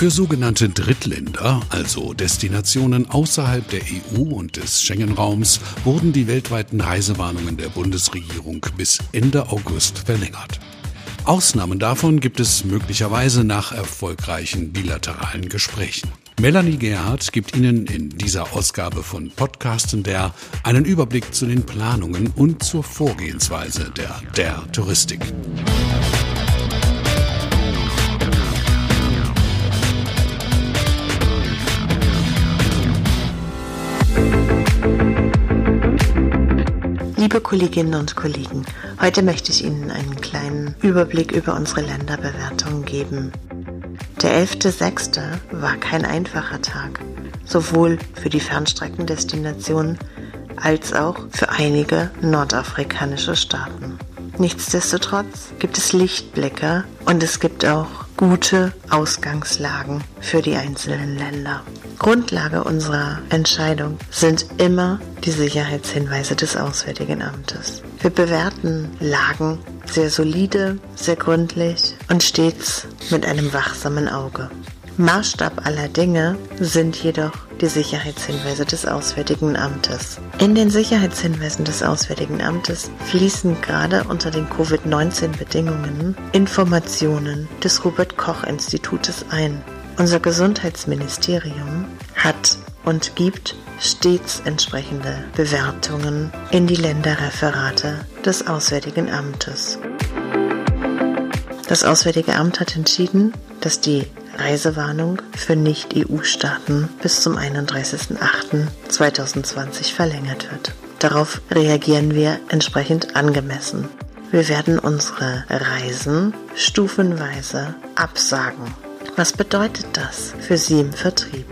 Für sogenannte Drittländer, also Destinationen außerhalb der EU und des Schengen-Raums, wurden die weltweiten Reisewarnungen der Bundesregierung bis Ende August verlängert. Ausnahmen davon gibt es möglicherweise nach erfolgreichen bilateralen Gesprächen. Melanie Gerhardt gibt Ihnen in dieser Ausgabe von Podcasten der einen Überblick zu den Planungen und zur Vorgehensweise der der Touristik. Liebe Kolleginnen und Kollegen, heute möchte ich Ihnen einen kleinen Überblick über unsere Länderbewertung geben. Der 11.06. war kein einfacher Tag, sowohl für die Fernstreckendestinationen als auch für einige nordafrikanische Staaten. Nichtsdestotrotz gibt es Lichtblicke und es gibt auch gute Ausgangslagen für die einzelnen Länder. Grundlage unserer Entscheidung sind immer die Sicherheitshinweise des Auswärtigen Amtes. Wir bewerten Lagen sehr solide, sehr gründlich und stets mit einem wachsamen Auge. Maßstab aller Dinge sind jedoch die Sicherheitshinweise des Auswärtigen Amtes. In den Sicherheitshinweisen des Auswärtigen Amtes fließen gerade unter den Covid-19-Bedingungen Informationen des Robert Koch Institutes ein. Unser Gesundheitsministerium hat und gibt stets entsprechende Bewertungen in die Länderreferate des Auswärtigen Amtes. Das Auswärtige Amt hat entschieden, dass die Reisewarnung für Nicht-EU-Staaten bis zum 31.08.2020 verlängert wird. Darauf reagieren wir entsprechend angemessen. Wir werden unsere Reisen stufenweise absagen. Was bedeutet das für Sie im Vertrieb?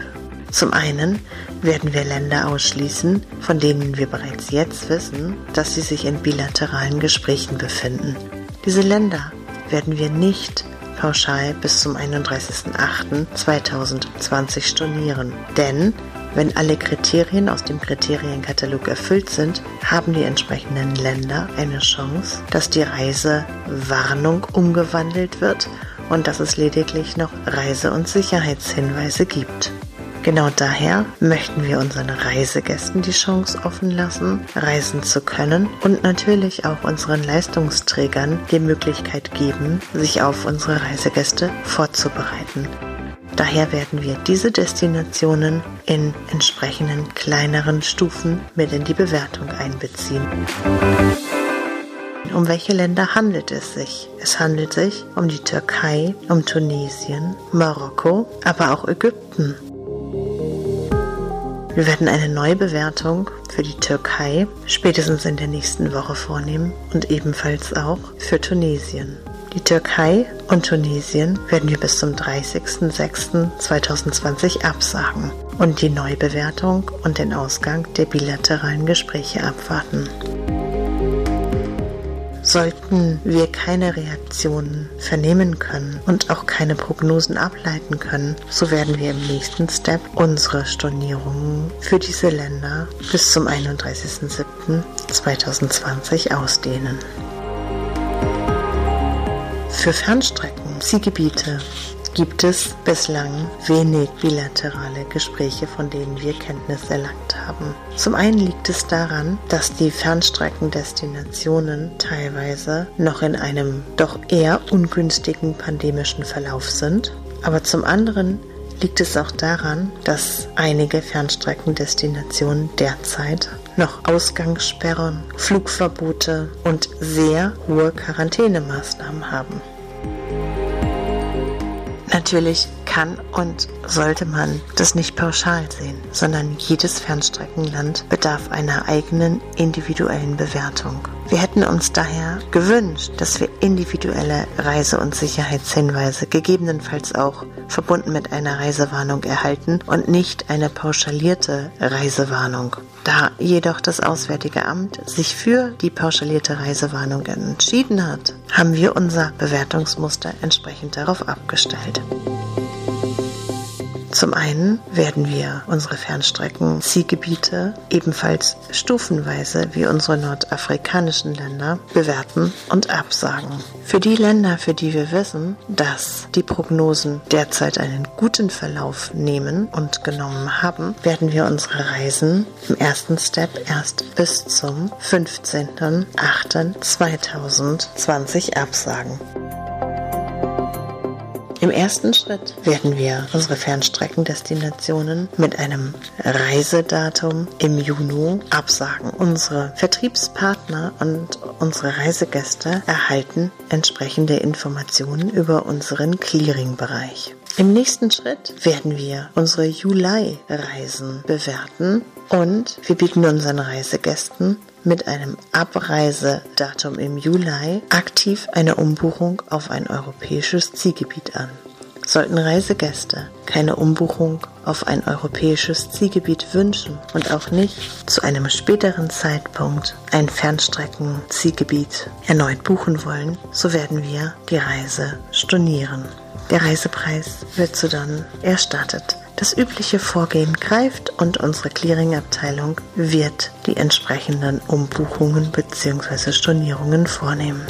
Zum einen werden wir Länder ausschließen, von denen wir bereits jetzt wissen, dass sie sich in bilateralen Gesprächen befinden. Diese Länder werden wir nicht pauschal bis zum 31.08.2020 stornieren. Denn wenn alle Kriterien aus dem Kriterienkatalog erfüllt sind, haben die entsprechenden Länder eine Chance, dass die Reisewarnung umgewandelt wird und dass es lediglich noch Reise- und Sicherheitshinweise gibt. Genau daher möchten wir unseren Reisegästen die Chance offen lassen, reisen zu können und natürlich auch unseren Leistungsträgern die Möglichkeit geben, sich auf unsere Reisegäste vorzubereiten. Daher werden wir diese Destinationen in entsprechenden kleineren Stufen mit in die Bewertung einbeziehen. Um welche Länder handelt es sich? Es handelt sich um die Türkei, um Tunesien, Marokko, aber auch Ägypten. Wir werden eine Neubewertung für die Türkei spätestens in der nächsten Woche vornehmen und ebenfalls auch für Tunesien. Die Türkei und Tunesien werden wir bis zum 30.06.2020 absagen und die Neubewertung und den Ausgang der bilateralen Gespräche abwarten. Sollten wir keine Reaktionen vernehmen können und auch keine Prognosen ableiten können, so werden wir im nächsten Step unsere Stornierungen für diese Länder bis zum 31.07.2020 ausdehnen. Für Fernstrecken, Zielgebiete gibt es bislang wenig bilaterale Gespräche, von denen wir Kenntnis erlangt haben. Zum einen liegt es daran, dass die Fernstreckendestinationen teilweise noch in einem doch eher ungünstigen pandemischen Verlauf sind, aber zum anderen liegt es auch daran, dass einige Fernstreckendestinationen derzeit noch Ausgangssperren, Flugverbote und sehr hohe Quarantänemaßnahmen haben. Natürlich kann und sollte man das nicht pauschal sehen, sondern jedes Fernstreckenland bedarf einer eigenen individuellen Bewertung. Wir hätten uns daher gewünscht, dass wir individuelle Reise- und Sicherheitshinweise gegebenenfalls auch verbunden mit einer Reisewarnung erhalten und nicht eine pauschalierte Reisewarnung. Da jedoch das Auswärtige Amt sich für die pauschalierte Reisewarnung entschieden hat, haben wir unser Bewertungsmuster entsprechend darauf abgestellt. Zum einen werden wir unsere Fernstrecken-Zielgebiete ebenfalls stufenweise wie unsere nordafrikanischen Länder bewerten und absagen. Für die Länder, für die wir wissen, dass die Prognosen derzeit einen guten Verlauf nehmen und genommen haben, werden wir unsere Reisen im ersten Step erst bis zum 15.08.2020 absagen. Im ersten Schritt werden wir unsere Fernstreckendestinationen mit einem Reisedatum im Juni absagen. Unsere Vertriebspartner und unsere Reisegäste erhalten entsprechende Informationen über unseren Clearing-Bereich. Im nächsten Schritt werden wir unsere Juli-Reisen bewerten und wir bieten unseren Reisegästen mit einem Abreisedatum im Juli aktiv eine Umbuchung auf ein europäisches Zielgebiet an. Sollten Reisegäste keine Umbuchung auf ein europäisches Zielgebiet wünschen und auch nicht zu einem späteren Zeitpunkt ein Fernstrecken-Zielgebiet erneut buchen wollen, so werden wir die Reise stornieren. Der Reisepreis wird so dann erstattet. Das übliche Vorgehen greift und unsere Clearing-Abteilung wird die entsprechenden Umbuchungen bzw. Stornierungen vornehmen.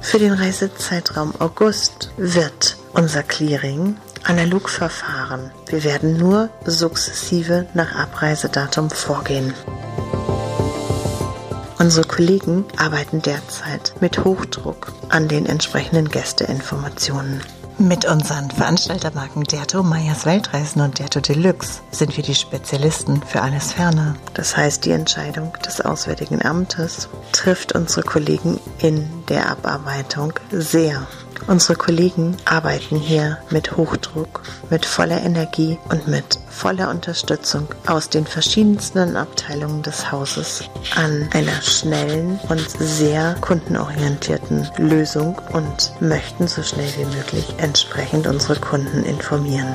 Für den Reisezeitraum August wird unser Clearing analog verfahren. Wir werden nur sukzessive nach Abreisedatum vorgehen. Unsere Kollegen arbeiten derzeit mit Hochdruck an den entsprechenden Gästeinformationen. Mit unseren Veranstaltermarken Derto, Meyers Weltreisen und Derto Deluxe sind wir die Spezialisten für alles Ferne. Das heißt, die Entscheidung des Auswärtigen Amtes trifft unsere Kollegen in der Abarbeitung sehr. Unsere Kollegen arbeiten hier mit Hochdruck, mit voller Energie und mit voller Unterstützung aus den verschiedensten Abteilungen des Hauses an einer schnellen und sehr kundenorientierten Lösung und möchten so schnell wie möglich entsprechend unsere Kunden informieren.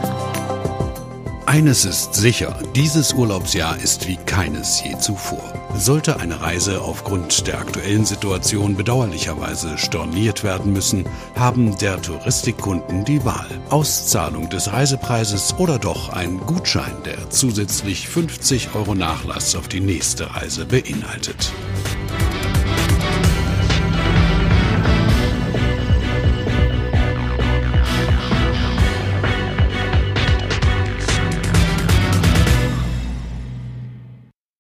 Eines ist sicher, dieses Urlaubsjahr ist wie keines je zuvor. Sollte eine Reise aufgrund der aktuellen Situation bedauerlicherweise storniert werden müssen, haben der Touristikkunden die Wahl. Auszahlung des Reisepreises oder doch ein Gutschein, der zusätzlich 50 Euro Nachlass auf die nächste Reise beinhaltet.